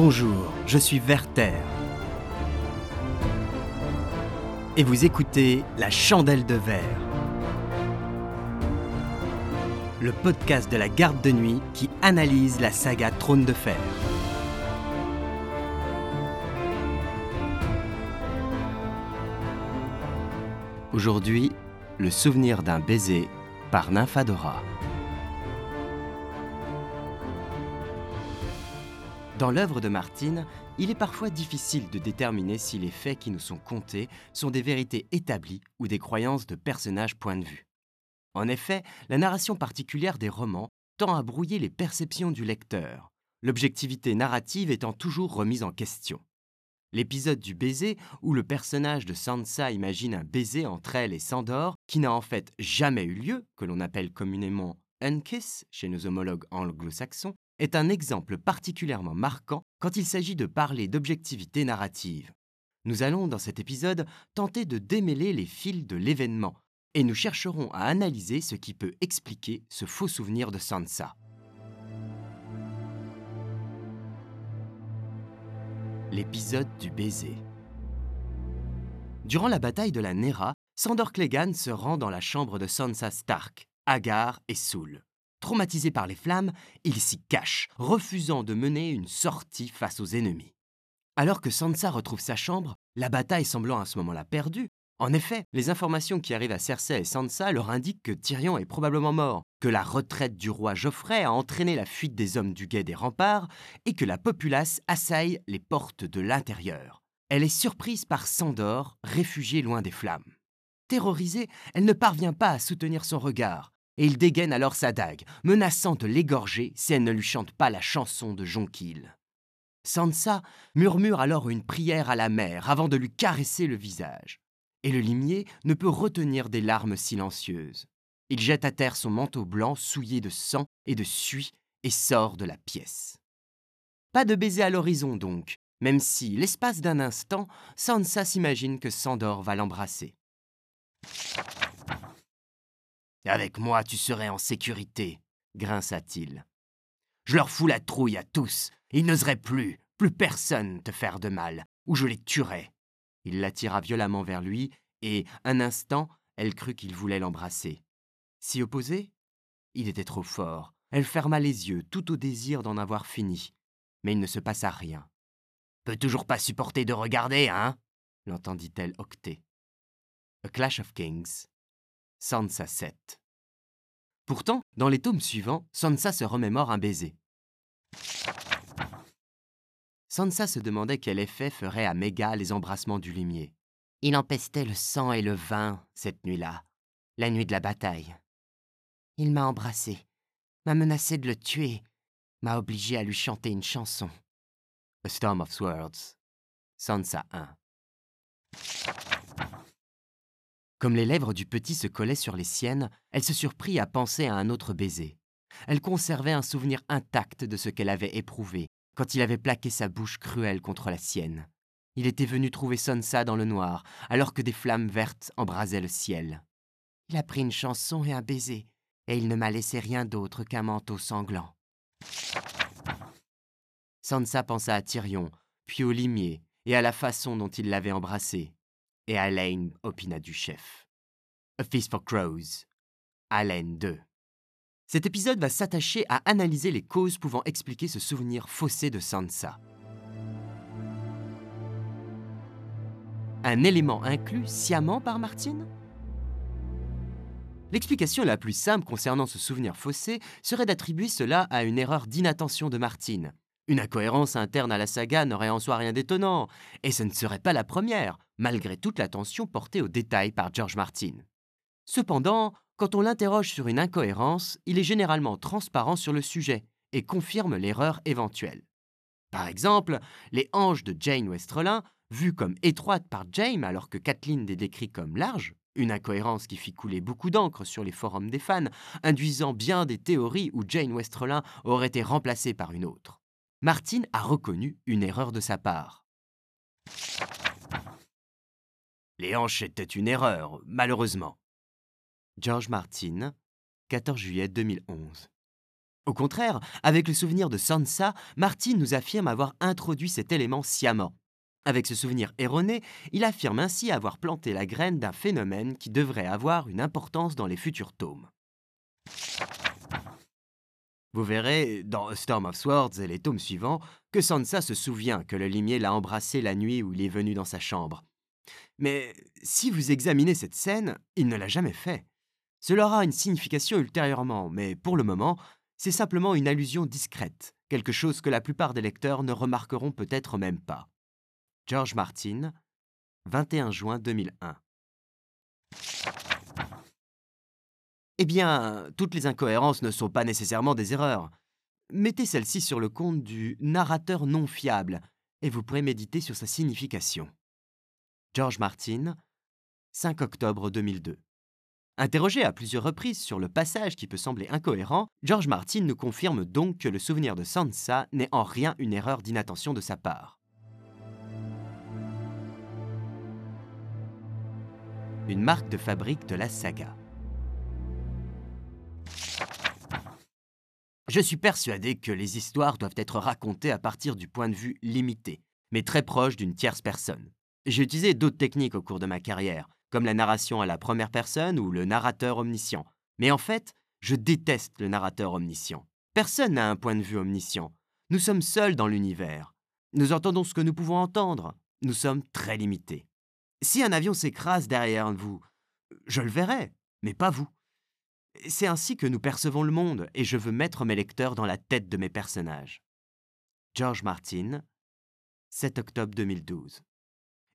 Bonjour, je suis Werther. Et vous écoutez La Chandelle de Verre. Le podcast de la garde de nuit qui analyse la saga Trône de Fer. Aujourd'hui, le souvenir d'un baiser par Nymphadora. Dans l'œuvre de Martine, il est parfois difficile de déterminer si les faits qui nous sont contés sont des vérités établies ou des croyances de personnages point de vue. En effet, la narration particulière des romans tend à brouiller les perceptions du lecteur, l'objectivité narrative étant toujours remise en question. L'épisode du baiser, où le personnage de Sansa imagine un baiser entre elle et Sandor, qui n'a en fait jamais eu lieu, que l'on appelle communément unkiss chez nos homologues anglo-saxons, est un exemple particulièrement marquant quand il s'agit de parler d'objectivité narrative. Nous allons, dans cet épisode, tenter de démêler les fils de l'événement, et nous chercherons à analyser ce qui peut expliquer ce faux souvenir de Sansa. L'épisode du baiser. Durant la bataille de la Nera, Sandor Clegane se rend dans la chambre de Sansa Stark, Agar et Soul. Traumatisé par les flammes, il s'y cache, refusant de mener une sortie face aux ennemis. Alors que Sansa retrouve sa chambre, la bataille semblant à ce moment-là perdue, en effet, les informations qui arrivent à Cersei et Sansa leur indiquent que Tyrion est probablement mort, que la retraite du roi Geoffrey a entraîné la fuite des hommes du guet des remparts et que la populace assaille les portes de l'intérieur. Elle est surprise par Sandor, réfugié loin des flammes. Terrorisée, elle ne parvient pas à soutenir son regard, et il dégaine alors sa dague, menaçant de l'égorger si elle ne lui chante pas la chanson de Jonquil. Sansa murmure alors une prière à la mère avant de lui caresser le visage et le limier ne peut retenir des larmes silencieuses. Il jette à terre son manteau blanc souillé de sang et de suie et sort de la pièce. Pas de baiser à l'horizon donc, même si, l'espace d'un instant, Sansa s'imagine que Sandor va l'embrasser. Avec moi, tu serais en sécurité, grinça-t-il. Je leur fous la trouille à tous, ils n'oseraient plus, plus personne te faire de mal, ou je les tuerais. Il l'attira violemment vers lui, et, un instant, elle crut qu'il voulait l'embrasser. S'y opposer Il était trop fort. Elle ferma les yeux, tout au désir d'en avoir fini. Mais il ne se passa rien. Peut toujours pas supporter de regarder, hein l'entendit-elle octer. A Clash of Kings. Sansa 7. Pourtant, dans les tomes suivants, Sansa se remémore un baiser. Sansa se demandait quel effet ferait à Méga les embrassements du limier. Il empestait le sang et le vin cette nuit-là, la nuit de la bataille. Il m'a embrassé, m'a menacé de le tuer, m'a obligé à lui chanter une chanson. A Storm of Swords, Sansa 1. Comme les lèvres du petit se collaient sur les siennes, elle se surprit à penser à un autre baiser. Elle conservait un souvenir intact de ce qu'elle avait éprouvé, quand il avait plaqué sa bouche cruelle contre la sienne. Il était venu trouver Sonsa dans le noir, alors que des flammes vertes embrasaient le ciel. Il a pris une chanson et un baiser, et il ne m'a laissé rien d'autre qu'un manteau sanglant. Sansa pensa à Tyrion, puis au limier, et à la façon dont il l'avait embrassé. Et Alain opina du chef. A Feast for Crows. Alain 2. Cet épisode va s'attacher à analyser les causes pouvant expliquer ce souvenir faussé de Sansa. Un élément inclus sciemment par Martine? L'explication la plus simple concernant ce souvenir faussé serait d'attribuer cela à une erreur d'inattention de Martine. Une incohérence interne à la saga n'aurait en soi rien d'étonnant, et ce ne serait pas la première, malgré toute l'attention portée aux détails par George Martin. Cependant, quand on l'interroge sur une incohérence, il est généralement transparent sur le sujet et confirme l'erreur éventuelle. Par exemple, les hanches de Jane Westerlin, vues comme étroites par James alors que Kathleen les décrit comme larges, une incohérence qui fit couler beaucoup d'encre sur les forums des fans, induisant bien des théories où Jane Westerlin aurait été remplacée par une autre. Martin a reconnu une erreur de sa part. Les hanches étaient une erreur, malheureusement. George Martin, 14 juillet 2011. Au contraire, avec le souvenir de Sansa, Martin nous affirme avoir introduit cet élément sciemment. Avec ce souvenir erroné, il affirme ainsi avoir planté la graine d'un phénomène qui devrait avoir une importance dans les futurs tomes. Vous verrez, dans Storm of Swords et les tomes suivants, que Sansa se souvient que le limier l'a embrassé la nuit où il est venu dans sa chambre. Mais si vous examinez cette scène, il ne l'a jamais fait. Cela aura une signification ultérieurement, mais pour le moment, c'est simplement une allusion discrète, quelque chose que la plupart des lecteurs ne remarqueront peut-être même pas. George Martin, 21 juin 2001. Eh bien, toutes les incohérences ne sont pas nécessairement des erreurs. Mettez celle-ci sur le compte du narrateur non fiable, et vous pourrez méditer sur sa signification. George Martin, 5 octobre 2002. Interrogé à plusieurs reprises sur le passage qui peut sembler incohérent, George Martin nous confirme donc que le souvenir de Sansa n'est en rien une erreur d'inattention de sa part. Une marque de fabrique de la saga. Je suis persuadé que les histoires doivent être racontées à partir du point de vue limité, mais très proche d'une tierce personne. J'ai utilisé d'autres techniques au cours de ma carrière, comme la narration à la première personne ou le narrateur omniscient. Mais en fait, je déteste le narrateur omniscient. Personne n'a un point de vue omniscient. Nous sommes seuls dans l'univers. Nous entendons ce que nous pouvons entendre. Nous sommes très limités. Si un avion s'écrase derrière vous, je le verrai, mais pas vous. C'est ainsi que nous percevons le monde, et je veux mettre mes lecteurs dans la tête de mes personnages. George Martin, 7 octobre 2012.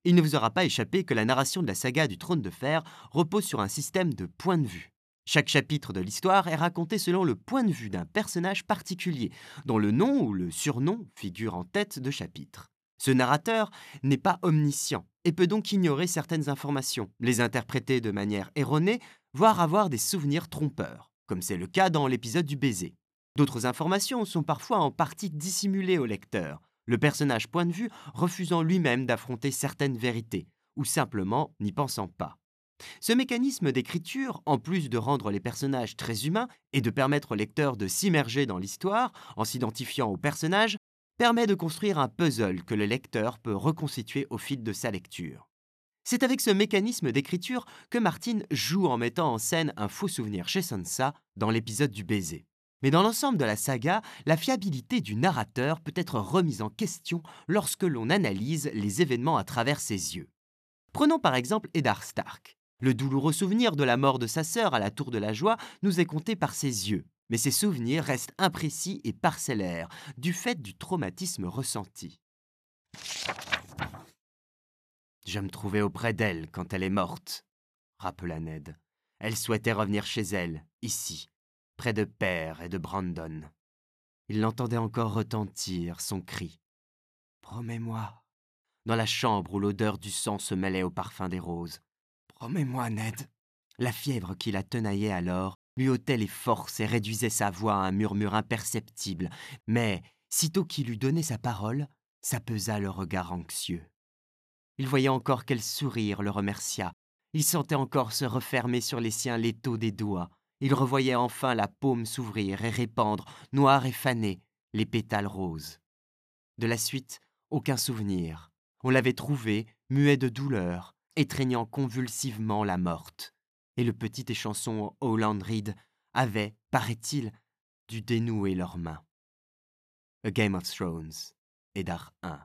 Il ne vous aura pas échappé que la narration de la saga du trône de fer repose sur un système de points de vue. Chaque chapitre de l'histoire est raconté selon le point de vue d'un personnage particulier, dont le nom ou le surnom figure en tête de chapitre. Ce narrateur n'est pas omniscient et peut donc ignorer certaines informations, les interpréter de manière erronée, voire avoir des souvenirs trompeurs, comme c'est le cas dans l'épisode du baiser. D'autres informations sont parfois en partie dissimulées au lecteur, le personnage point de vue refusant lui-même d'affronter certaines vérités, ou simplement n'y pensant pas. Ce mécanisme d'écriture, en plus de rendre les personnages très humains et de permettre au lecteur de s'immerger dans l'histoire en s'identifiant aux personnages, permet de construire un puzzle que le lecteur peut reconstituer au fil de sa lecture. C'est avec ce mécanisme d'écriture que Martin joue en mettant en scène un faux souvenir chez Sansa dans l'épisode du baiser. Mais dans l'ensemble de la saga, la fiabilité du narrateur peut être remise en question lorsque l'on analyse les événements à travers ses yeux. Prenons par exemple Eddard Stark. Le douloureux souvenir de la mort de sa sœur à la Tour de la Joie nous est conté par ses yeux, mais ces souvenirs restent imprécis et parcellaires du fait du traumatisme ressenti. Je me trouvais auprès d'elle quand elle est morte, rappela Ned. Elle souhaitait revenir chez elle, ici, près de Père et de Brandon. Il l'entendait encore retentir son cri. Promets-moi. Dans la chambre où l'odeur du sang se mêlait au parfum des roses. Promets-moi, Ned. La fièvre qui la tenaillait alors lui ôtait les forces et réduisait sa voix à un murmure imperceptible, mais, sitôt qu'il eut donné sa parole, s'apesa le regard anxieux. Il voyait encore quel sourire le remercia. Il sentait encore se refermer sur les siens l'étau des doigts, il revoyait enfin la paume s'ouvrir et répandre, noire et fanée, les pétales roses. De la suite, aucun souvenir. On l'avait trouvé, muet de douleur, étreignant convulsivement la morte. Et le petit échanson Howland Reed avait, paraît-il, dû dénouer leurs mains. A Game of Thrones, Eddard 1.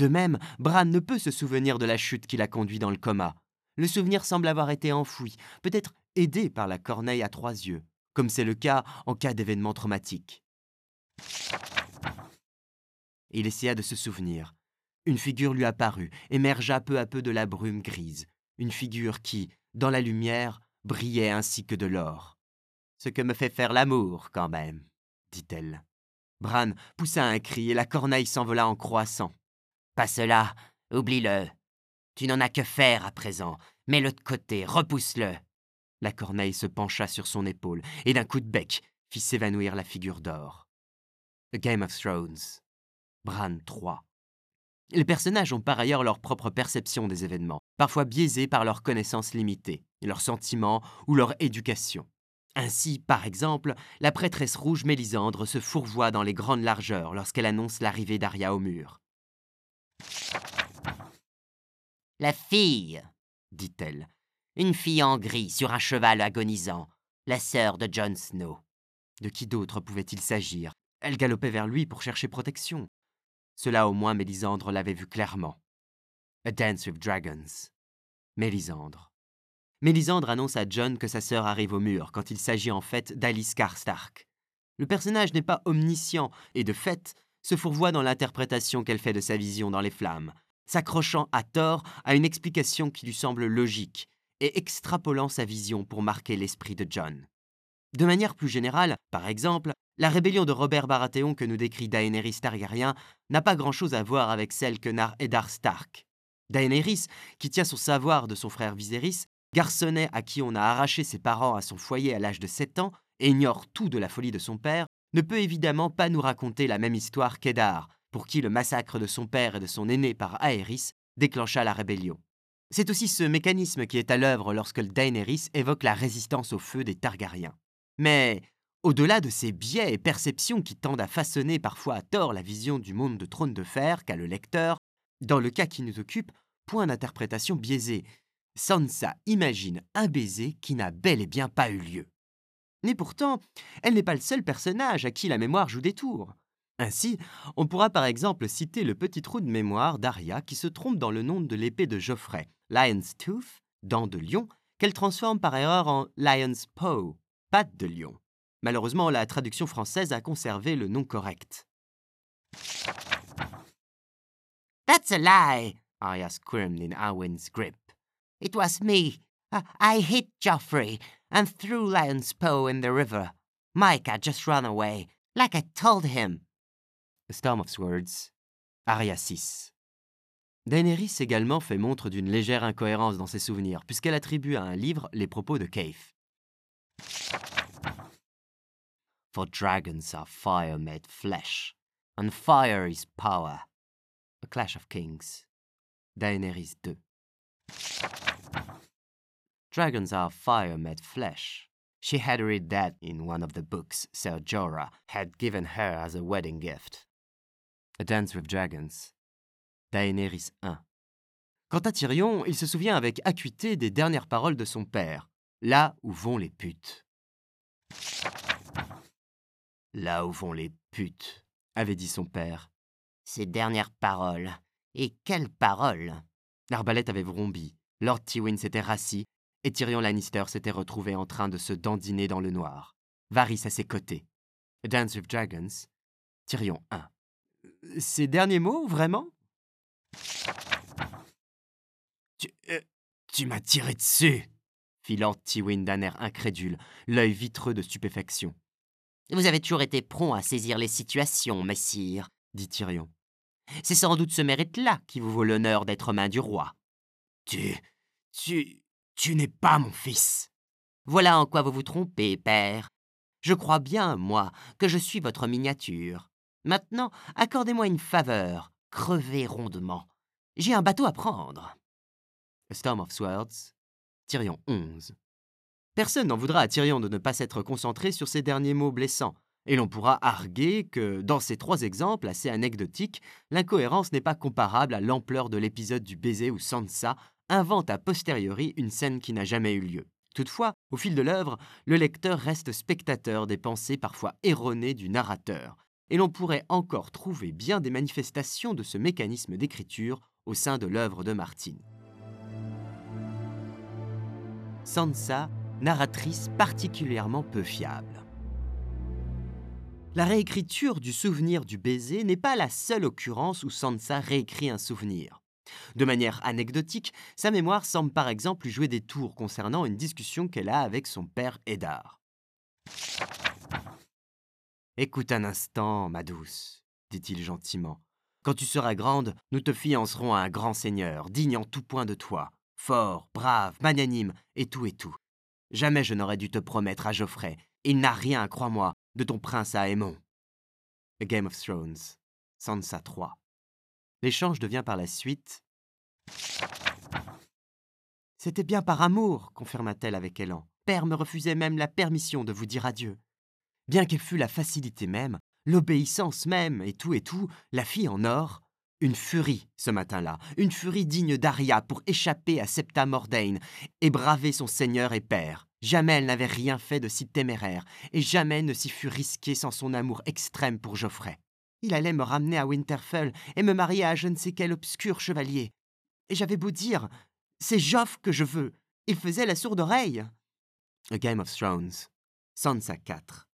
De même, Bran ne peut se souvenir de la chute qui l'a conduit dans le coma. Le souvenir semble avoir été enfoui, peut-être aidé par la corneille à trois yeux, comme c'est le cas en cas d'événement traumatique. Il essaya de se souvenir. Une figure lui apparut, émergea peu à peu de la brume grise, une figure qui, dans la lumière, brillait ainsi que de l'or. Ce que me fait faire l'amour, quand même, dit-elle. Bran poussa un cri et la corneille s'envola en croissant. Pas cela, oublie-le. Tu n'en as que faire à présent. Mets-le de côté, repousse-le. La corneille se pencha sur son épaule et d'un coup de bec fit s'évanouir la figure d'or. Game of Thrones. Bran 3. Les personnages ont par ailleurs leur propre perception des événements, parfois biaisés par leurs connaissances limitées, leurs sentiments ou leur éducation. Ainsi, par exemple, la prêtresse rouge Mélisandre se fourvoie dans les grandes largeurs lorsqu'elle annonce l'arrivée d'Aria au mur. La fille, dit-elle, une fille en gris sur un cheval agonisant, la sœur de Jon Snow. De qui d'autre pouvait-il s'agir? Elle galopait vers lui pour chercher protection. Cela au moins Mélisandre l'avait vu clairement. A Dance with Dragons. Mélisandre. Mélisandre annonce à John que sa sœur arrive au mur, quand il s'agit en fait d'Alice Karstark. Le personnage n'est pas omniscient, et de fait, se fourvoie dans l'interprétation qu'elle fait de sa vision dans les flammes, s'accrochant à tort à une explication qui lui semble logique, et extrapolant sa vision pour marquer l'esprit de John. De manière plus générale, par exemple, la rébellion de Robert Baratheon que nous décrit Daenerys Targaryen n'a pas grand-chose à voir avec celle que narre Eddard Stark. Daenerys, qui tient son savoir de son frère Viserys, garçonnet à qui on a arraché ses parents à son foyer à l'âge de 7 ans et ignore tout de la folie de son père, ne peut évidemment pas nous raconter la même histoire qu'Eddard, pour qui le massacre de son père et de son aîné par Aerys déclencha la rébellion. C'est aussi ce mécanisme qui est à l'œuvre lorsque Daenerys évoque la résistance au feu des Targaryens. Mais, au-delà de ces biais et perceptions qui tendent à façonner parfois à tort la vision du monde de trône de fer qu'a le lecteur, dans le cas qui nous occupe, point d'interprétation biaisée. Sansa imagine un baiser qui n'a bel et bien pas eu lieu. Mais pourtant, elle n'est pas le seul personnage à qui la mémoire joue des tours. Ainsi, on pourra par exemple citer le petit trou de mémoire d'Arya qui se trompe dans le nom de l'épée de Geoffrey, Lion's Tooth, dent de lion, qu'elle transforme par erreur en Lion's Paw, patte de lion. Malheureusement, la traduction française a conservé le nom correct. That's a lie, Arya squirmed in Arwen's grip. It was me. I, I hit Joffrey and threw Lion's Paw in the river. Micah just ran away, like I told him. A Storm of Swords, Arya 6. Daenerys également fait montre d'une légère incohérence dans ses souvenirs, puisqu'elle attribue à un livre les propos de Kaif. For dragons are fire made flesh, and fire is power. A Clash of Kings. Daenerys 2. Dragons are fire made flesh. She had read that in one of the books Ser Jorah had given her as a wedding gift. A Dance with Dragons. Daenerys 1. Quant à Tyrion, il se souvient avec acuité des dernières paroles de son père. Là où vont les putes. Là où vont les putes, avait dit son père. Ces dernières paroles. Et quelles paroles? L'arbalète avait vrombi, Lord Tywin s'était rassis, et Tyrion Lannister s'était retrouvé en train de se dandiner dans le noir. Varys à ses côtés. Dance with Dragons. Tyrion 1. Ces derniers mots, vraiment? Tu, euh, tu m'as tiré dessus fit Lord Tywin d'un air incrédule, l'œil vitreux de stupéfaction. Vous avez toujours été prompt à saisir les situations, messire, dit Tyrion. C'est sans doute ce mérite-là qui vous vaut l'honneur d'être main du roi. Tu. Tu. Tu n'es pas mon fils. Voilà en quoi vous vous trompez, père. Je crois bien, moi, que je suis votre miniature. Maintenant, accordez-moi une faveur. Crevez rondement. J'ai un bateau à prendre. A Storm of Swords, Tyrion 11. Personne n'en voudra à Tyrion de ne pas s'être concentré sur ces derniers mots blessants, et l'on pourra arguer que, dans ces trois exemples assez anecdotiques, l'incohérence n'est pas comparable à l'ampleur de l'épisode du baiser où Sansa invente a posteriori une scène qui n'a jamais eu lieu. Toutefois, au fil de l'œuvre, le lecteur reste spectateur des pensées parfois erronées du narrateur, et l'on pourrait encore trouver bien des manifestations de ce mécanisme d'écriture au sein de l'œuvre de Martine. Sansa, narratrice particulièrement peu fiable. La réécriture du souvenir du baiser n'est pas la seule occurrence où Sansa réécrit un souvenir. De manière anecdotique, sa mémoire semble par exemple jouer des tours concernant une discussion qu'elle a avec son père Eddard. Écoute un instant, ma douce, dit-il gentiment. Quand tu seras grande, nous te fiancerons à un grand seigneur, digne en tout point de toi, fort, brave, magnanime, et tout et tout. Jamais je n'aurais dû te promettre à Geoffrey. Il n'a rien, crois-moi, de ton prince à Aemon. Game of Thrones, Sansa 3. L'échange devient par la suite. C'était bien par amour, confirma-t-elle avec élan. père me refusait même la permission de vous dire adieu. Bien qu'elle fût la facilité même, l'obéissance même, et tout et tout, la fille en or, une furie ce matin-là, une furie digne d'Aria pour échapper à Septa Mordain et braver son seigneur et père. Jamais elle n'avait rien fait de si téméraire, et jamais ne s'y fut risquée sans son amour extrême pour Geoffrey. Il allait me ramener à Winterfell et me marier à je ne sais quel obscur chevalier. Et j'avais beau dire, c'est Joffre que je veux. Il faisait la sourde oreille. A Game of Thrones. Sansa 4.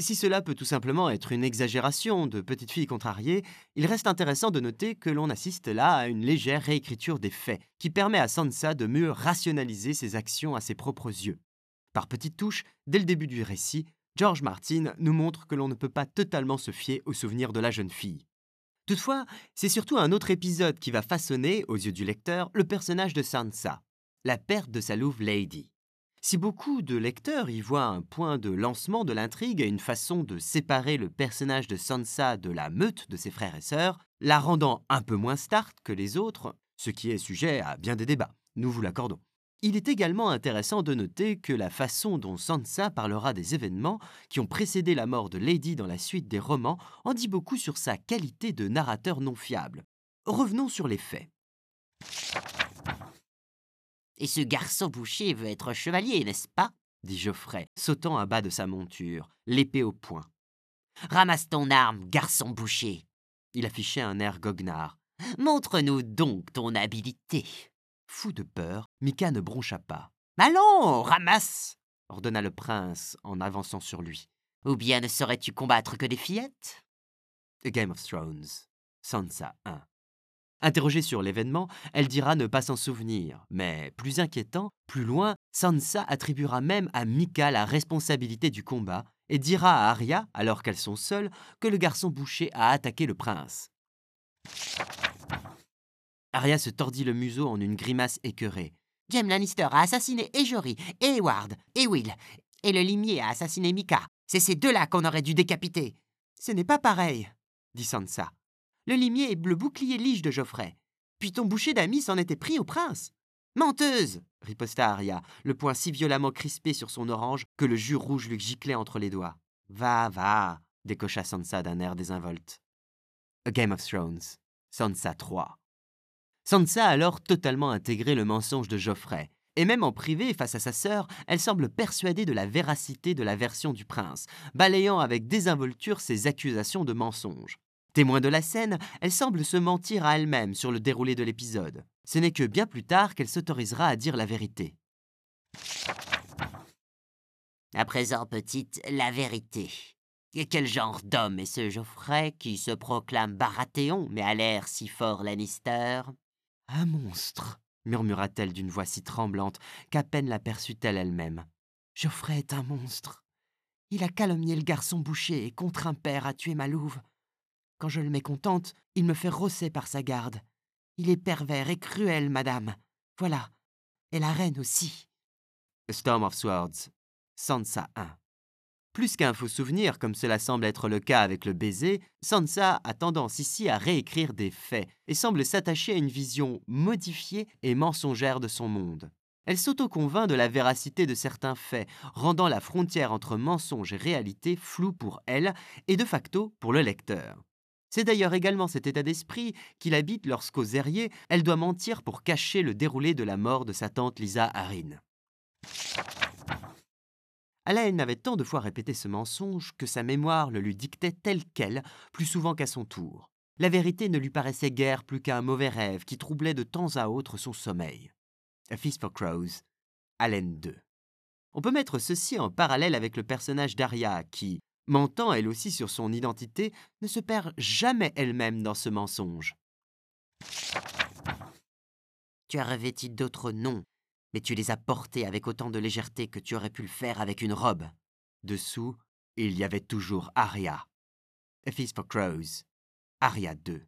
Si cela peut tout simplement être une exagération de petite fille contrariée, il reste intéressant de noter que l'on assiste là à une légère réécriture des faits, qui permet à Sansa de mieux rationaliser ses actions à ses propres yeux. Par petites touches, dès le début du récit, George Martin nous montre que l'on ne peut pas totalement se fier aux souvenirs de la jeune fille. Toutefois, c'est surtout un autre épisode qui va façonner, aux yeux du lecteur, le personnage de Sansa, la perte de sa louve Lady. Si beaucoup de lecteurs y voient un point de lancement de l'intrigue et une façon de séparer le personnage de Sansa de la meute de ses frères et sœurs, la rendant un peu moins start que les autres, ce qui est sujet à bien des débats, nous vous l'accordons. Il est également intéressant de noter que la façon dont Sansa parlera des événements qui ont précédé la mort de Lady dans la suite des romans en dit beaucoup sur sa qualité de narrateur non fiable. Revenons sur les faits. Et ce garçon boucher veut être chevalier, n'est-ce pas? dit Geoffrey, sautant à bas de sa monture, l'épée au poing. Ramasse ton arme, garçon boucher. Il affichait un air goguenard. Montre-nous donc ton habileté. Fou de peur, Mika ne broncha pas. Allons, ramasse ordonna le prince en avançant sur lui. Ou bien ne saurais-tu combattre que des fillettes A Game of Thrones. Sansa 1. Interrogée sur l'événement, elle dira ne pas s'en souvenir, mais plus inquiétant, plus loin, Sansa attribuera même à Mika la responsabilité du combat et dira à Arya, alors qu'elles sont seules, que le garçon boucher a attaqué le prince. Arya se tordit le museau en une grimace écœurée. Jaime Lannister a assassiné Ejory, et Eward, et Will, et le limier a assassiné Mika. C'est ces deux-là qu'on aurait dû décapiter. Ce n'est pas pareil, dit Sansa. Le limier est le bouclier lige de Geoffrey. Puis ton boucher d'amis s'en était pris au prince. Menteuse riposta Arya, le poing si violemment crispé sur son orange que le jus rouge lui giclait entre les doigts. Va, va décocha Sansa d'un air désinvolte. A Game of Thrones. Sansa 3. Sansa a alors totalement intégré le mensonge de Geoffrey. Et même en privé, face à sa sœur, elle semble persuadée de la véracité de la version du prince, balayant avec désinvolture ses accusations de mensonge. Témoin de la scène, elle semble se mentir à elle-même sur le déroulé de l'épisode. Ce n'est que bien plus tard qu'elle s'autorisera à dire la vérité. À présent, petite, la vérité. quel genre d'homme est ce Geoffrey qui se proclame Baratheon mais a l'air si fort Lannister? Un monstre, murmura-t-elle d'une voix si tremblante qu'à peine l'aperçut-elle elle-même. Geoffrey est un monstre. Il a calomnié le garçon boucher et contre un père à tuer ma louve. Quand je le mécontente, il me fait rosser par sa garde. Il est pervers et cruel, madame. Voilà. Et la reine aussi. Storm of Swords. Sansa 1. Plus qu'un faux souvenir, comme cela semble être le cas avec le baiser, Sansa a tendance ici à réécrire des faits et semble s'attacher à une vision modifiée et mensongère de son monde. Elle s'auto-convainc de la véracité de certains faits, rendant la frontière entre mensonge et réalité floue pour elle et de facto pour le lecteur. C'est d'ailleurs également cet état d'esprit qu'il habite lorsqu'aux Zérier, elle doit mentir pour cacher le déroulé de la mort de sa tante Lisa Harin. Alain avait tant de fois répété ce mensonge que sa mémoire le lui dictait tel quel, plus souvent qu'à son tour. La vérité ne lui paraissait guère plus qu'un mauvais rêve qui troublait de temps à autre son sommeil. A Feast for Crows, Allen 2. On peut mettre ceci en parallèle avec le personnage d'Aria qui, mentant elle aussi sur son identité, ne se perd jamais elle-même dans ce mensonge. Tu as revêti d'autres noms, mais tu les as portés avec autant de légèreté que tu aurais pu le faire avec une robe. Dessous, il y avait toujours Arya. A Feast for Crows. Arya 2.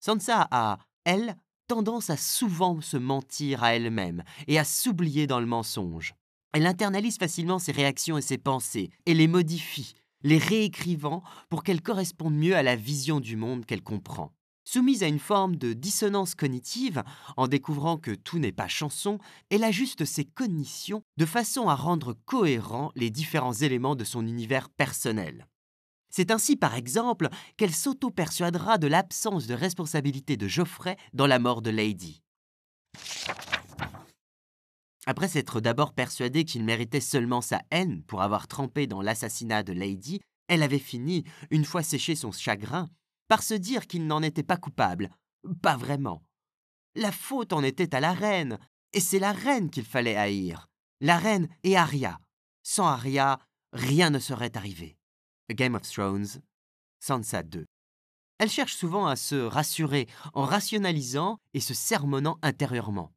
Sansa a, elle, tendance à souvent se mentir à elle-même et à s'oublier dans le mensonge. Elle internalise facilement ses réactions et ses pensées et les modifie, les réécrivant pour qu'elles correspondent mieux à la vision du monde qu'elle comprend. Soumise à une forme de dissonance cognitive, en découvrant que tout n'est pas chanson, elle ajuste ses cognitions de façon à rendre cohérents les différents éléments de son univers personnel. C'est ainsi, par exemple, qu'elle s'auto-persuadera de l'absence de responsabilité de Geoffrey dans la mort de Lady. Après s'être d'abord persuadée qu'il méritait seulement sa haine pour avoir trempé dans l'assassinat de Lady, elle avait fini, une fois séché son chagrin, par se dire qu'il n'en était pas coupable. Pas vraiment. La faute en était à la reine, et c'est la reine qu'il fallait haïr. La reine et Arya. Sans Arya, rien ne serait arrivé. A Game of Thrones, Sansa 2. Elle cherche souvent à se rassurer en rationalisant et se sermonnant intérieurement.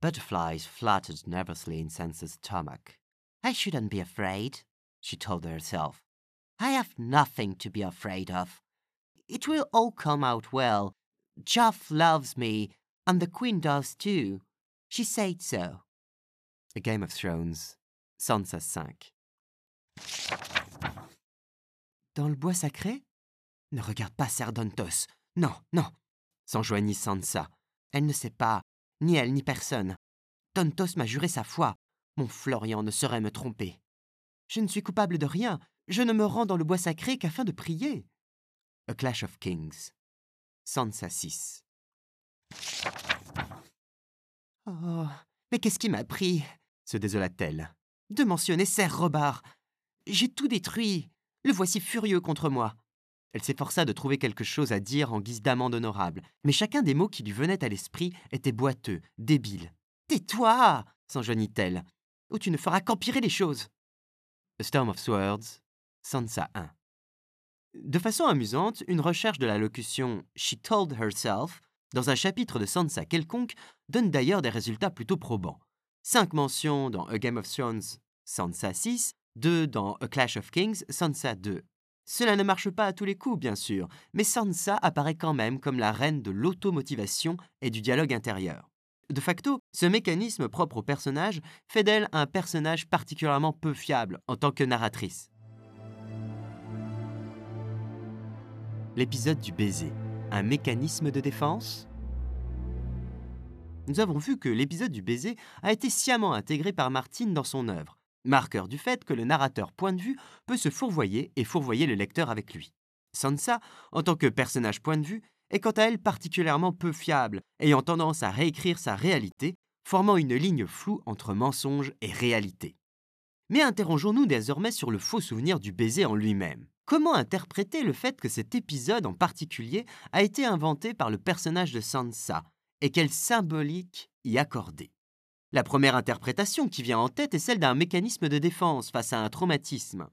Butterflies fluttered nervously in Sansa's stomach. I shouldn't be afraid, she told herself. I have nothing to be afraid of. It will all come out well. Joff loves me, and the Queen does too. She said so. A Game of Thrones, Sansa 5. Dans le bois sacré? Ne regarde pas Serdontos. Non, non, s'enjoignit Sansa. Elle ne sait pas, ni elle ni personne. Tontos m'a juré sa foi. Mon Florian ne saurait me tromper. Je ne suis coupable de rien. Je ne me rends dans le bois sacré qu'afin de prier. A Clash of Kings. Sansa 6. Oh, mais qu'est-ce qui m'a pris? se désola-t-elle. De mentionner Ser Robard. J'ai tout détruit. Le voici furieux contre moi. Elle s'efforça de trouver quelque chose à dire en guise d'amende honorable, mais chacun des mots qui lui venaient à l'esprit était boiteux, débile. Tais-toi s'enjoignit-elle, ou tu ne feras qu'empirer les choses. A Storm of Swords, Sansa 1. De façon amusante, une recherche de la locution She told herself dans un chapitre de Sansa quelconque donne d'ailleurs des résultats plutôt probants. Cinq mentions dans A Game of Thrones, Sansa 6, deux dans A Clash of Kings, Sansa 2. Cela ne marche pas à tous les coups, bien sûr, mais Sansa apparaît quand même comme la reine de l'automotivation et du dialogue intérieur. De facto, ce mécanisme propre au personnage fait d'elle un personnage particulièrement peu fiable en tant que narratrice. L'épisode du baiser, un mécanisme de défense? Nous avons vu que l'épisode du baiser a été sciemment intégré par Martine dans son œuvre, marqueur du fait que le narrateur point de vue peut se fourvoyer et fourvoyer le lecteur avec lui. Sansa, en tant que personnage point de vue, est quant à elle particulièrement peu fiable, ayant tendance à réécrire sa réalité, formant une ligne floue entre mensonge et réalité. Mais interrogeons-nous désormais sur le faux souvenir du baiser en lui-même. Comment interpréter le fait que cet épisode en particulier a été inventé par le personnage de Sansa et quelle symbolique y accorder? La première interprétation qui vient en tête est celle d'un mécanisme de défense face à un traumatisme.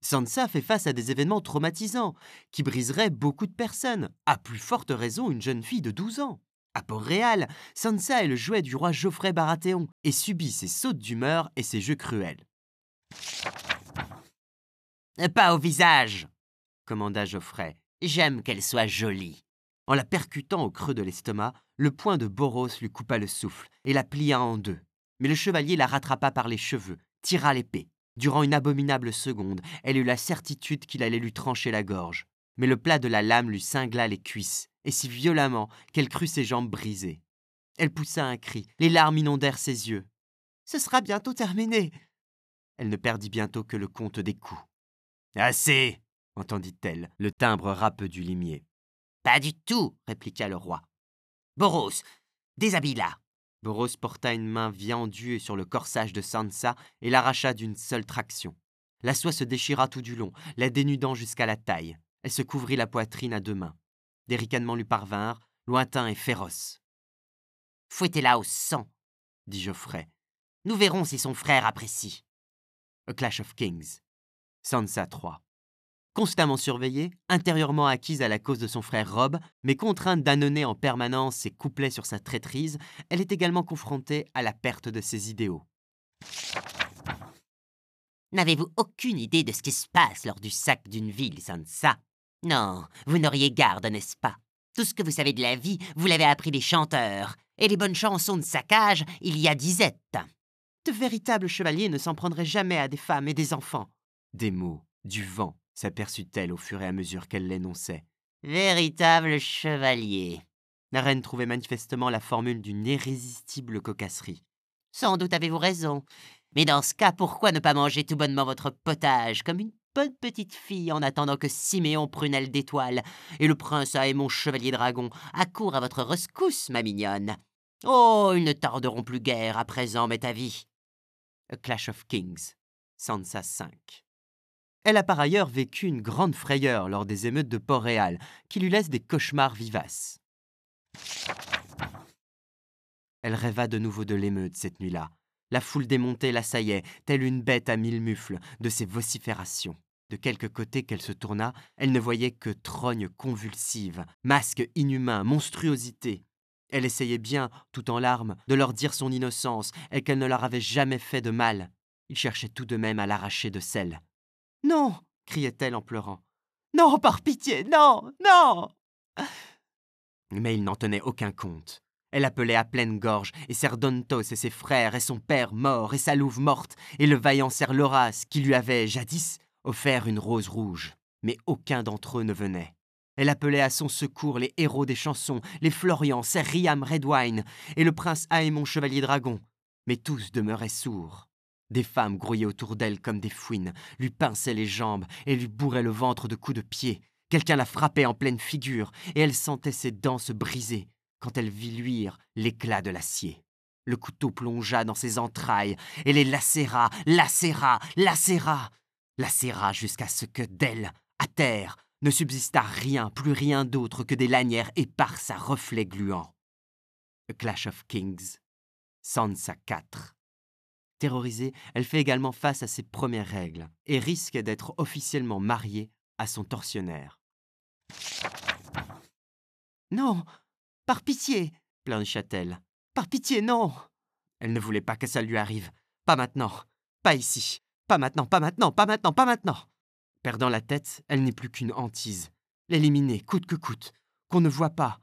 Sansa fait face à des événements traumatisants qui briseraient beaucoup de personnes, à plus forte raison une jeune fille de 12 ans. À Port-Réal, Sansa est le jouet du roi Geoffrey Baratheon et subit ses sautes d'humeur et ses jeux cruels. Pas au visage, commanda Geoffrey. J'aime qu'elle soit jolie. En la percutant au creux de l'estomac, le poing de Boros lui coupa le souffle et la plia en deux. Mais le chevalier la rattrapa par les cheveux, tira l'épée. Durant une abominable seconde, elle eut la certitude qu'il allait lui trancher la gorge. Mais le plat de la lame lui cingla les cuisses, et si violemment qu'elle crut ses jambes brisées. Elle poussa un cri, les larmes inondèrent ses yeux. Ce sera bientôt terminé. Elle ne perdit bientôt que le compte des coups. Assez entendit-elle, le timbre râpeux du limier. Pas du tout, répliqua le roi. Boros, déshabille-la. Boros porta une main viandue sur le corsage de Sansa et l'arracha d'une seule traction. La soie se déchira tout du long, la dénudant jusqu'à la taille. Elle se couvrit la poitrine à deux mains. Des ricanements lui parvinrent, lointains et féroces. Fouettez-la au sang, dit Geoffrey. Nous verrons si son frère apprécie. A Clash of Kings. Sansa 3. Constamment surveillée, intérieurement acquise à la cause de son frère Rob, mais contrainte d'annonner en permanence ses couplets sur sa traîtrise, elle est également confrontée à la perte de ses idéaux. N'avez-vous aucune idée de ce qui se passe lors du sac d'une ville, Sansa? Non, vous n'auriez garde, n'est-ce pas? Tout ce que vous savez de la vie, vous l'avez appris des chanteurs, et les bonnes chansons de saccage, il y a disette. De véritables chevaliers ne s'en prendraient jamais à des femmes et des enfants. Des mots, du vent, s'aperçut-elle au fur et à mesure qu'elle l'énonçait. Véritable chevalier. La reine trouvait manifestement la formule d'une irrésistible cocasserie. Sans doute avez-vous raison. Mais dans ce cas, pourquoi ne pas manger tout bonnement votre potage comme une bonne petite fille en attendant que Siméon prunelle d'étoile et le prince mon chevalier dragon accourent à votre rescousse, ma mignonne Oh, ils ne tarderont plus guère à présent, m'est avis. A Clash of Kings, Sansa 5. Elle a par ailleurs vécu une grande frayeur lors des émeutes de Port-Réal, qui lui laissent des cauchemars vivaces. Elle rêva de nouveau de l'émeute cette nuit-là. La foule démontée l'assaillait, telle une bête à mille mufles, de ses vociférations. De quelque côté qu'elle se tourna, elle ne voyait que trognes convulsives, masques inhumains, monstruosités. Elle essayait bien, tout en larmes, de leur dire son innocence et qu'elle ne leur avait jamais fait de mal. Il cherchait tout de même à l'arracher de celle. Non criait-elle en pleurant. Non, par pitié, non, non Mais il n'en tenait aucun compte. Elle appelait à pleine gorge, et Cerdontos et ses frères, et son père mort, et sa louve morte, et le vaillant Loras, qui lui avait, jadis, offert une rose rouge. Mais aucun d'entre eux ne venait. Elle appelait à son secours les héros des chansons, les Florian, Ser Riam Redwine, et le prince Aémon Chevalier Dragon. Mais tous demeuraient sourds. Des femmes grouillaient autour d'elle comme des fouines, lui pinçaient les jambes et lui bourraient le ventre de coups de pied. Quelqu'un la frappait en pleine figure, et elle sentait ses dents se briser, quand elle vit luire l'éclat de l'acier. Le couteau plongea dans ses entrailles et les lacéra, lacéra, lacéra, lacéra jusqu'à ce que d'elle, à terre, ne subsista rien, plus rien d'autre que des lanières éparses à reflets gluants. A Clash of Kings, Sansa 4. Terrorisée, elle fait également face à ses premières règles et risque d'être officiellement mariée à son tortionnaire. Non, par pitié pleurnicha-t-elle. Par pitié, non Elle ne voulait pas que ça lui arrive. Pas maintenant. Pas ici. Pas maintenant, pas maintenant, pas maintenant, pas maintenant. Perdant la tête, elle n'est plus qu'une hantise. L'éliminer, coûte que coûte. Qu'on ne voit pas.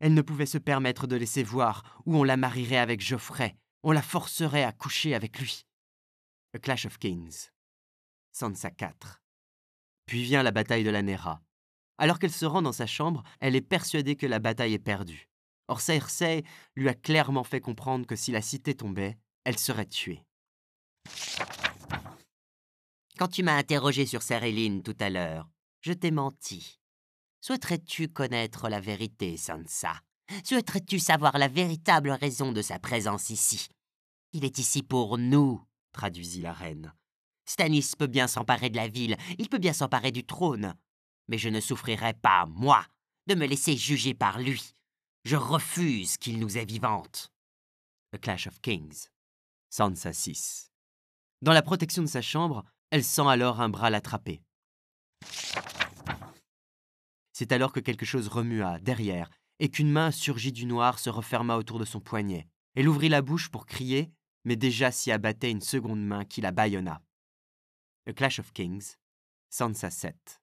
Elle ne pouvait se permettre de laisser voir où on la marierait avec Geoffrey. On la forcerait à coucher avec lui. A Clash of Kings. Sansa 4. Puis vient la bataille de la Nera. Alors qu'elle se rend dans sa chambre, elle est persuadée que la bataille est perdue. Or Cersei lui a clairement fait comprendre que si la cité tombait, elle serait tuée. Quand tu m'as interrogé sur Céréline tout à l'heure, je t'ai menti. Souhaiterais-tu connaître la vérité, Sansa? Souhaiterais-tu savoir la véritable raison de sa présence ici? Il est ici pour nous, traduisit la reine. Stannis peut bien s'emparer de la ville, il peut bien s'emparer du trône, mais je ne souffrirai pas, moi, de me laisser juger par lui. Je refuse qu'il nous ait vivantes. A Clash of Kings. Sansa 6. Dans la protection de sa chambre, elle sent alors un bras l'attraper. C'est alors que quelque chose remua derrière et qu'une main surgit du noir se referma autour de son poignet. Elle ouvrit la bouche pour crier, mais déjà s'y abattait une seconde main qui la bâillonna. A Clash of Kings, Sansa 7.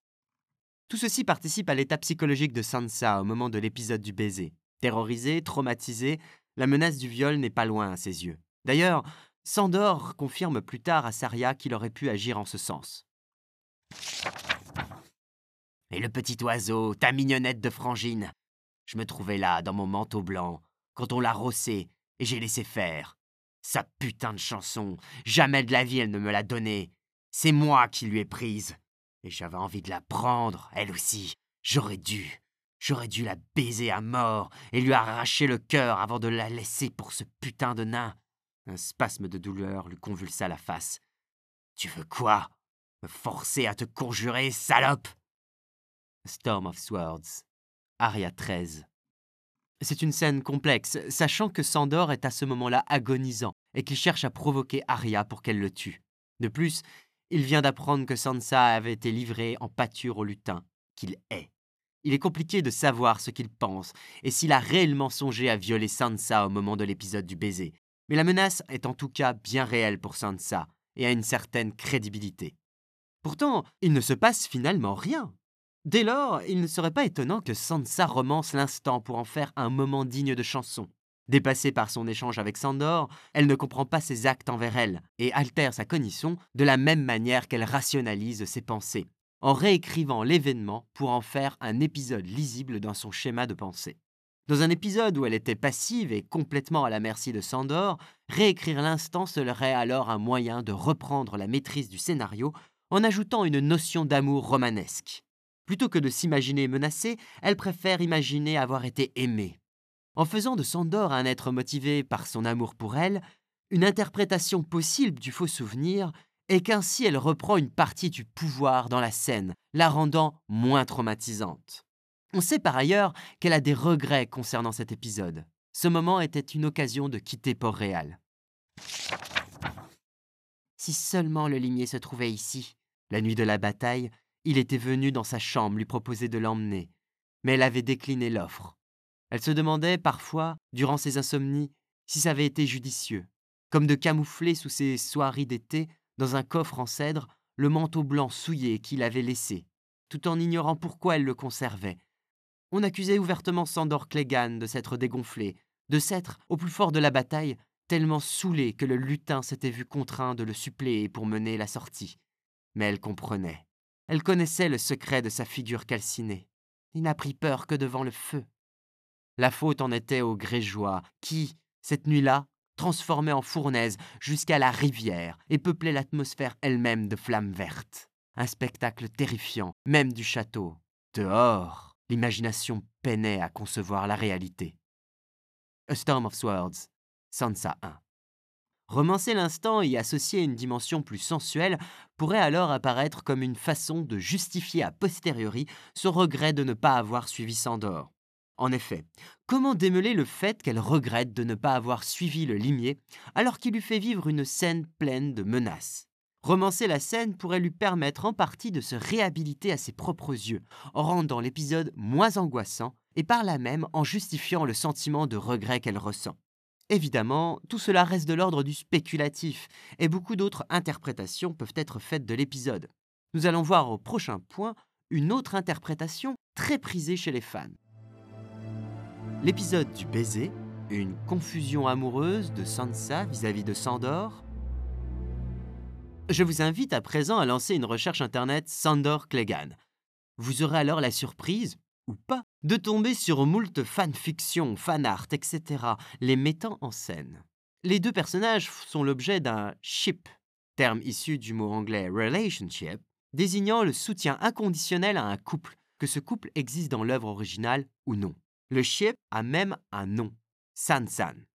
Tout ceci participe à l'état psychologique de Sansa au moment de l'épisode du baiser. Terrorisée, traumatisée, la menace du viol n'est pas loin à ses yeux. D'ailleurs, Sandor confirme plus tard à Saria qu'il aurait pu agir en ce sens. Et le petit oiseau, ta mignonnette de frangine Je me trouvais là, dans mon manteau blanc, quand on l'a rossé, et j'ai laissé faire. Sa putain de chanson, jamais de la vie elle ne me l'a donnée. C'est moi qui lui ai prise. Et j'avais envie de la prendre, elle aussi. J'aurais dû. J'aurais dû la baiser à mort et lui arracher le cœur avant de la laisser pour ce putain de nain. Un spasme de douleur lui convulsa la face. Tu veux quoi? Me forcer à te conjurer, salope Storm of Swords. Aria 13. C'est une scène complexe, sachant que Sandor est à ce moment-là agonisant et qu'il cherche à provoquer Arya pour qu'elle le tue. De plus, il vient d'apprendre que Sansa avait été livrée en pâture au lutin, qu'il est. Il est compliqué de savoir ce qu'il pense et s'il a réellement songé à violer Sansa au moment de l'épisode du baiser. Mais la menace est en tout cas bien réelle pour Sansa et a une certaine crédibilité. Pourtant, il ne se passe finalement rien. Dès lors, il ne serait pas étonnant que Sansa romance l'instant pour en faire un moment digne de chanson. Dépassée par son échange avec Sandor, elle ne comprend pas ses actes envers elle et altère sa cognition de la même manière qu'elle rationalise ses pensées. en réécrivant l'événement pour en faire un épisode lisible dans son schéma de pensée. Dans un épisode où elle était passive et complètement à la merci de Sandor, réécrire l'instant serait alors un moyen de reprendre la maîtrise du scénario en ajoutant une notion d'amour romanesque. Plutôt que de s'imaginer menacée, elle préfère imaginer avoir été aimée. En faisant de Sandor un être motivé par son amour pour elle, une interprétation possible du faux souvenir est qu'ainsi elle reprend une partie du pouvoir dans la scène, la rendant moins traumatisante. On sait par ailleurs qu'elle a des regrets concernant cet épisode. Ce moment était une occasion de quitter Port-Réal. Si seulement le limier se trouvait ici. La nuit de la bataille, il était venu dans sa chambre lui proposer de l'emmener, mais elle avait décliné l'offre. Elle se demandait parfois, durant ses insomnies, si ça avait été judicieux, comme de camoufler sous ses soieries d'été, dans un coffre en cèdre, le manteau blanc souillé qu'il avait laissé, tout en ignorant pourquoi elle le conservait. On accusait ouvertement Sandor Clegane de s'être dégonflé, de s'être, au plus fort de la bataille, tellement saoulé que le lutin s'était vu contraint de le suppléer pour mener la sortie. Mais elle comprenait. Elle connaissait le secret de sa figure calcinée. Il n'a pris peur que devant le feu. La faute en était au Grégeois, qui, cette nuit-là, transformait en fournaise jusqu'à la rivière et peuplait l'atmosphère elle-même de flammes vertes. Un spectacle terrifiant, même du château. Dehors, l'imagination peinait à concevoir la réalité. A Storm of Swords, Sansa 1. Romancer l'instant et associer une dimension plus sensuelle pourrait alors apparaître comme une façon de justifier a posteriori ce regret de ne pas avoir suivi Sandor. En effet, comment démêler le fait qu'elle regrette de ne pas avoir suivi le limier alors qu'il lui fait vivre une scène pleine de menaces? Romancer la scène pourrait lui permettre en partie de se réhabiliter à ses propres yeux, en rendant l'épisode moins angoissant et par là même en justifiant le sentiment de regret qu'elle ressent. Évidemment, tout cela reste de l'ordre du spéculatif, et beaucoup d'autres interprétations peuvent être faites de l'épisode. Nous allons voir au prochain point une autre interprétation très prisée chez les fans. L'épisode du baiser, une confusion amoureuse de Sansa vis-à-vis de Sandor. Je vous invite à présent à lancer une recherche internet Sandor Clegane. Vous aurez alors la surprise, ou pas, de tomber sur moult fanfiction, fanart, etc., les mettant en scène. Les deux personnages sont l'objet d'un ship, terme issu du mot anglais relationship, désignant le soutien inconditionnel à un couple, que ce couple existe dans l'œuvre originale ou non. Le ship a même un nom, San-San.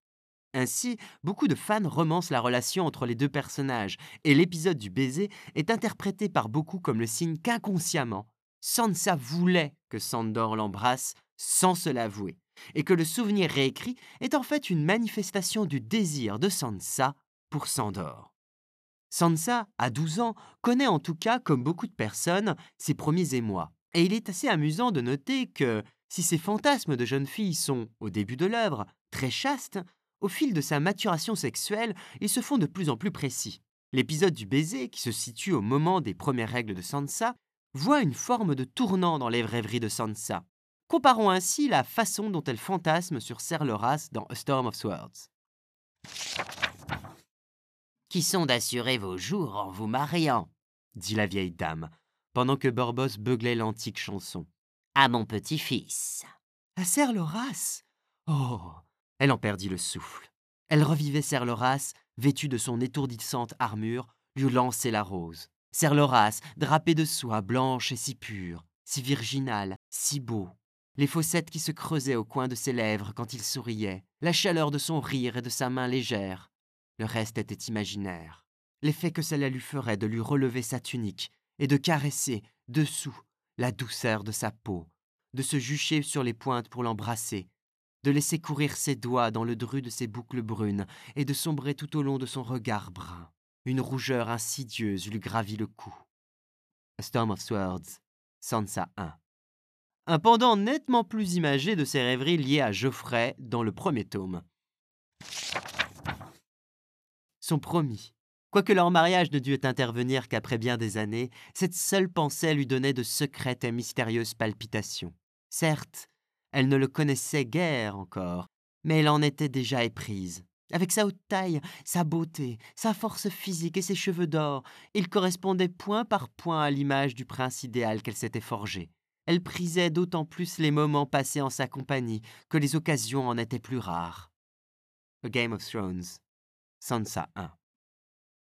Ainsi, beaucoup de fans romancent la relation entre les deux personnages, et l'épisode du baiser est interprété par beaucoup comme le signe qu'inconsciemment, Sansa voulait que Sandor l'embrasse sans se l'avouer, et que le souvenir réécrit est en fait une manifestation du désir de Sansa pour Sandor. Sansa, à 12 ans, connaît en tout cas, comme beaucoup de personnes, ses premiers émois, et il est assez amusant de noter que, si ses fantasmes de jeune fille sont, au début de l'œuvre, très chastes, au fil de sa maturation sexuelle, ils se font de plus en plus précis. L'épisode du baiser, qui se situe au moment des premières règles de Sansa, voit une forme de tournant dans les rêveries de Sansa. Comparons ainsi la façon dont elle fantasme sur Ser Loras dans A Storm of Swords. Qui sont d'assurer vos jours en vous mariant dit la vieille dame, pendant que Borbos beuglait l'antique chanson à mon petit-fils. À Ser Loras Oh Elle en perdit le souffle. Elle revivait Ser Loras, vêtu de son étourdissante armure, lui lançait la rose. Ser Loras, drapé de soie blanche et si pure, si virginale, si beau. Les fossettes qui se creusaient au coin de ses lèvres quand il souriait, la chaleur de son rire et de sa main légère. Le reste était imaginaire. L'effet que cela lui ferait de lui relever sa tunique et de caresser, dessous, la douceur de sa peau, de se jucher sur les pointes pour l'embrasser, de laisser courir ses doigts dans le dru de ses boucles brunes et de sombrer tout au long de son regard brun. Une rougeur insidieuse lui gravit le cou. A Storm of Swords, Sansa 1. Un pendant nettement plus imagé de ses rêveries liées à Geoffrey dans le premier tome. Son promis, Quoique leur mariage ne dût intervenir qu'après bien des années, cette seule pensée lui donnait de secrètes et mystérieuses palpitations. Certes, elle ne le connaissait guère encore, mais elle en était déjà éprise. Avec sa haute taille, sa beauté, sa force physique et ses cheveux d'or, il correspondait point par point à l'image du prince idéal qu'elle s'était forgé. Elle prisait d'autant plus les moments passés en sa compagnie que les occasions en étaient plus rares. A Game of Thrones, Sansa 1.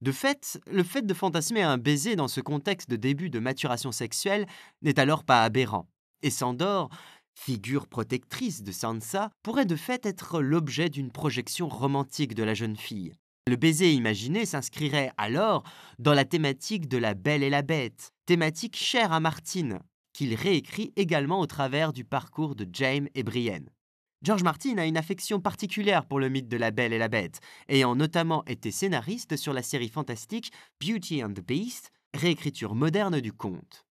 De fait, le fait de fantasmer un baiser dans ce contexte de début de maturation sexuelle n'est alors pas aberrant. Et Sandor, figure protectrice de Sansa, pourrait de fait être l'objet d'une projection romantique de la jeune fille. Le baiser imaginé s'inscrirait alors dans la thématique de la belle et la bête, thématique chère à Martin, qu'il réécrit également au travers du parcours de Jaime et Brienne. George Martin a une affection particulière pour le mythe de la Belle et la Bête, ayant notamment été scénariste sur la série fantastique Beauty and the Beast, réécriture moderne du conte.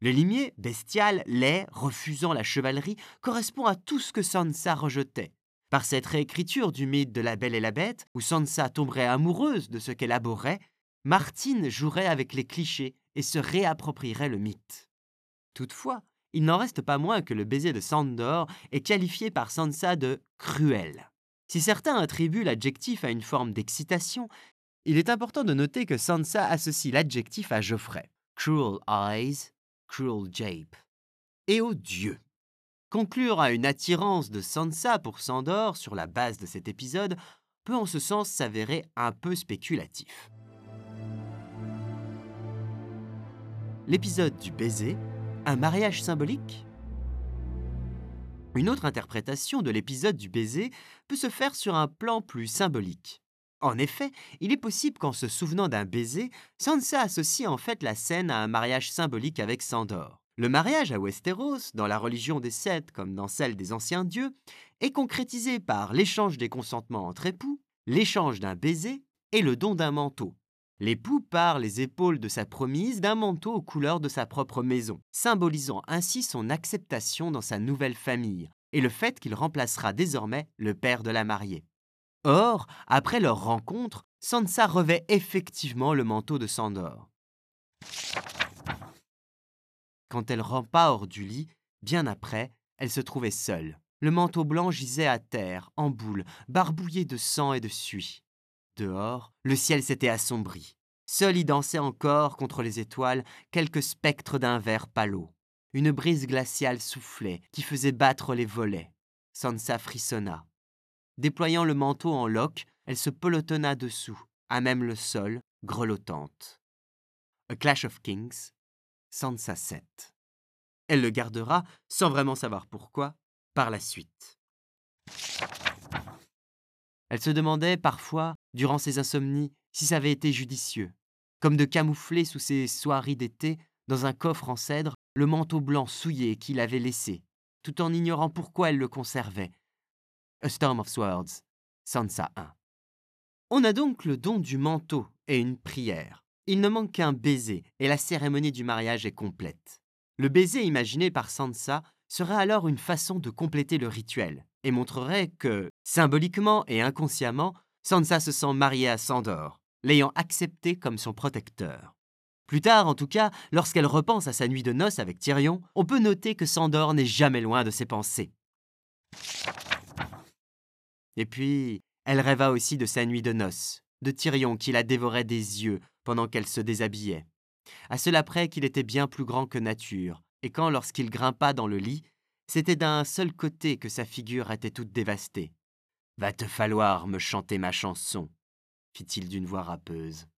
Le limier, bestial, laid, refusant la chevalerie, correspond à tout ce que Sansa rejetait. Par cette réécriture du mythe de la Belle et la Bête, où Sansa tomberait amoureuse de ce qu'elle abhorrait, Martin jouerait avec les clichés et se réapproprierait le mythe. Toutefois, il n'en reste pas moins que le baiser de Sandor est qualifié par Sansa de cruel. Si certains attribuent l'adjectif à une forme d'excitation, il est important de noter que Sansa associe l'adjectif à Geoffrey. Cruel eyes, cruel jape. Et au dieu. Conclure à une attirance de Sansa pour Sandor sur la base de cet épisode peut en ce sens s'avérer un peu spéculatif. L'épisode du baiser un mariage symbolique? Une autre interprétation de l'épisode du baiser peut se faire sur un plan plus symbolique. En effet, il est possible qu'en se souvenant d'un baiser, Sansa associe en fait la scène à un mariage symbolique avec Sandor. Le mariage à Westeros, dans la religion des Sept comme dans celle des anciens dieux, est concrétisé par l'échange des consentements entre époux, l'échange d'un baiser et le don d'un manteau. L'époux part les épaules de sa promise d'un manteau aux couleurs de sa propre maison, symbolisant ainsi son acceptation dans sa nouvelle famille et le fait qu'il remplacera désormais le père de la mariée. Or, après leur rencontre, Sansa revêt effectivement le manteau de Sandor. Quand elle rampa hors du lit, bien après, elle se trouvait seule. Le manteau blanc gisait à terre, en boule, barbouillé de sang et de suie. Dehors, le ciel s'était assombri. Seul y dansait encore contre les étoiles quelques spectres d'un vert palo. Une brise glaciale soufflait, qui faisait battre les volets. Sansa frissonna. Déployant le manteau en loques, elle se pelotonna dessous, à même le sol, grelottante. A Clash of Kings, Sansa 7. Elle le gardera, sans vraiment savoir pourquoi, par la suite. Elle se demandait parfois, durant ses insomnies, si ça avait été judicieux, comme de camoufler sous ses soieries d'été, dans un coffre en cèdre, le manteau blanc souillé qu'il avait laissé, tout en ignorant pourquoi elle le conservait. A Storm of Swords, Sansa 1. On a donc le don du manteau et une prière. Il ne manque qu'un baiser, et la cérémonie du mariage est complète. Le baiser imaginé par Sansa serait alors une façon de compléter le rituel, et montrerait que, symboliquement et inconsciemment, Sansa se sent mariée à Sandor, l'ayant accepté comme son protecteur. Plus tard, en tout cas, lorsqu'elle repense à sa nuit de noces avec Tyrion, on peut noter que Sandor n'est jamais loin de ses pensées. Et puis, elle rêva aussi de sa nuit de noces, de Tyrion qui la dévorait des yeux pendant qu'elle se déshabillait. À cela près qu'il était bien plus grand que nature, et quand, lorsqu'il grimpa dans le lit, c'était d'un seul côté que sa figure était toute dévastée. Va te falloir me chanter ma chanson, fit-il d'une voix râpeuse.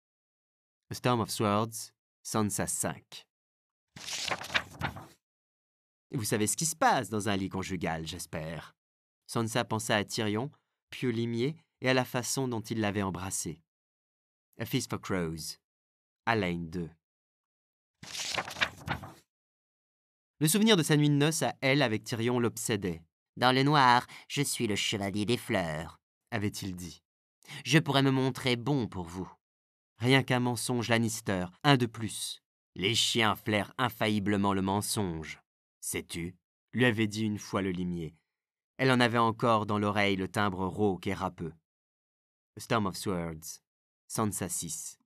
Storm of Swords, Sansa 5. Vous savez ce qui se passe dans un lit conjugal, j'espère. Sansa pensa à Tyrion, au limier et à la façon dont il l'avait embrassé. A Feast for Crows, Alain 2. Le souvenir de sa nuit de noces à elle avec Tyrion l'obsédait. Dans le noir, je suis le chevalier des fleurs, avait-il dit. Je pourrais me montrer bon pour vous. Rien qu'un mensonge Lannister, un de plus. Les chiens flairent infailliblement le mensonge. Sais-tu lui avait dit une fois le limier. Elle en avait encore dans l'oreille le timbre rauque et râpeux. Storm of Swords, Sansa 6.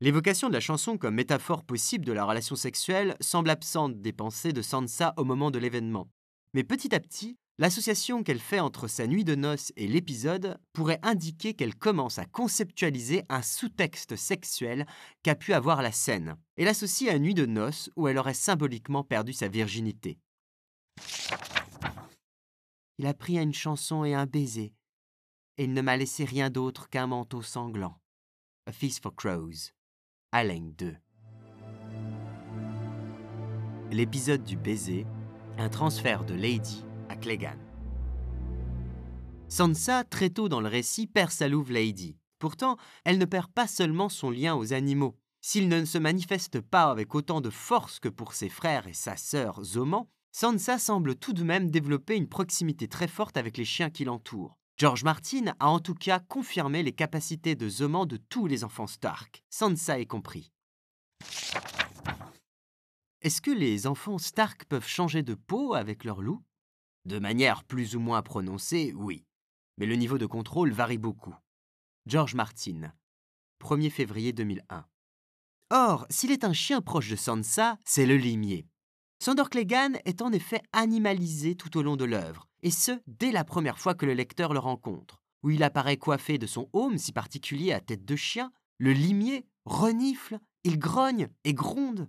L'évocation de la chanson comme métaphore possible de la relation sexuelle semble absente des pensées de Sansa au moment de l'événement. Mais petit à petit, L'association qu'elle fait entre sa nuit de noces et l'épisode pourrait indiquer qu'elle commence à conceptualiser un sous-texte sexuel qu'a pu avoir la scène, et l'associe à une nuit de noces où elle aurait symboliquement perdu sa virginité. Il a pris une chanson et un baiser, et il ne m'a laissé rien d'autre qu'un manteau sanglant. A Feast for Crows. Alain 2. L'épisode du baiser, un transfert de Lady à Clegane. Sansa, très tôt dans le récit, perd sa louve Lady. Pourtant, elle ne perd pas seulement son lien aux animaux. S'il ne se manifeste pas avec autant de force que pour ses frères et sa sœur Zoman, Sansa semble tout de même développer une proximité très forte avec les chiens qui l'entourent. George Martin a en tout cas confirmé les capacités de Zoman de tous les enfants Stark, Sansa est compris. Est-ce que les enfants Stark peuvent changer de peau avec leur loup? De manière plus ou moins prononcée, oui. Mais le niveau de contrôle varie beaucoup. George Martin, 1er février 2001. Or, s'il est un chien proche de Sansa, c'est le limier. Sandor Clegane est en effet animalisé tout au long de l'œuvre, et ce, dès la première fois que le lecteur le rencontre, où il apparaît coiffé de son haume si particulier à tête de chien, le limier renifle, il grogne et gronde.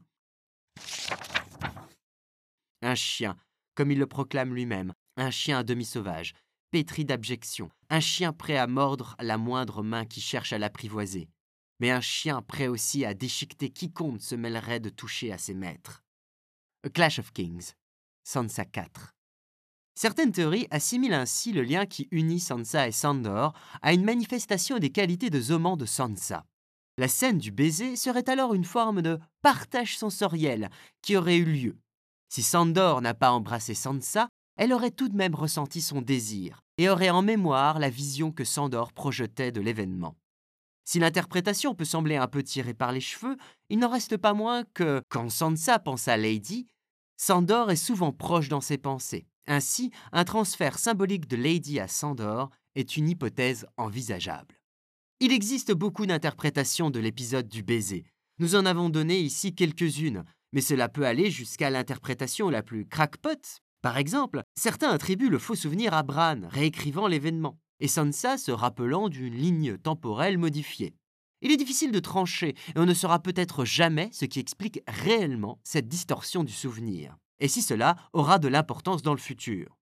Un chien, comme il le proclame lui-même, un chien à demi-sauvage, pétri d'abjection, un chien prêt à mordre la moindre main qui cherche à l'apprivoiser, mais un chien prêt aussi à déchiqueter quiconque se mêlerait de toucher à ses maîtres. A Clash of Kings, Sansa 4. Certaines théories assimilent ainsi le lien qui unit Sansa et Sandor à une manifestation des qualités de Zoman de Sansa. La scène du baiser serait alors une forme de partage sensoriel qui aurait eu lieu. Si Sandor n'a pas embrassé Sansa, elle aurait tout de même ressenti son désir et aurait en mémoire la vision que Sandor projetait de l'événement. Si l'interprétation peut sembler un peu tirée par les cheveux, il n'en reste pas moins que, quand Sansa pense à Lady, Sandor est souvent proche dans ses pensées. Ainsi, un transfert symbolique de Lady à Sandor est une hypothèse envisageable. Il existe beaucoup d'interprétations de l'épisode du baiser. Nous en avons donné ici quelques-unes, mais cela peut aller jusqu'à l'interprétation la plus crackpot. Par exemple, certains attribuent le faux souvenir à Bran, réécrivant l'événement, et Sansa se rappelant d'une ligne temporelle modifiée. Il est difficile de trancher et on ne saura peut-être jamais ce qui explique réellement cette distorsion du souvenir, et si cela aura de l'importance dans le futur?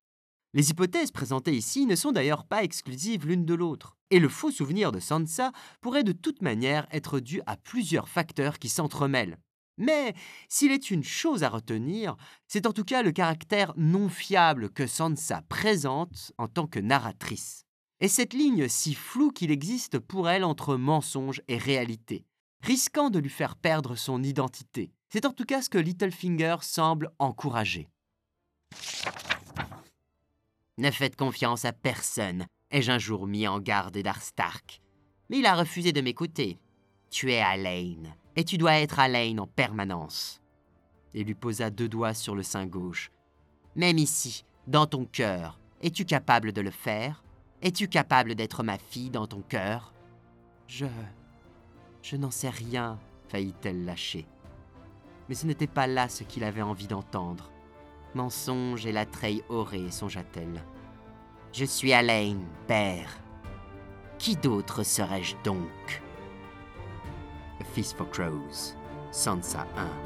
Les hypothèses présentées ici ne sont d'ailleurs pas exclusives l'une de l'autre, et le faux souvenir de Sansa pourrait de toute manière être dû à plusieurs facteurs qui s'entremêlent. Mais s'il est une chose à retenir, c'est en tout cas le caractère non fiable que Sansa présente en tant que narratrice et cette ligne si floue qu'il existe pour elle entre mensonge et réalité, risquant de lui faire perdre son identité. C'est en tout cas ce que Littlefinger semble encourager. Ne faites confiance à personne, ai-je un jour mis en garde Eddard Stark. Mais il a refusé de m'écouter. Tu es Alain, et tu dois être Alain en permanence. Et lui posa deux doigts sur le sein gauche. Même ici, dans ton cœur, es-tu capable de le faire? Es-tu capable d'être ma fille dans ton cœur? Je. Je n'en sais rien, faillit-elle lâcher. Mais ce n'était pas là ce qu'il avait envie d'entendre. Mensonge et la treille aurée, songea-t-elle. Je suis Alain, père. Qui d'autre serais-je donc? A Feast for Crows, Sansa 1.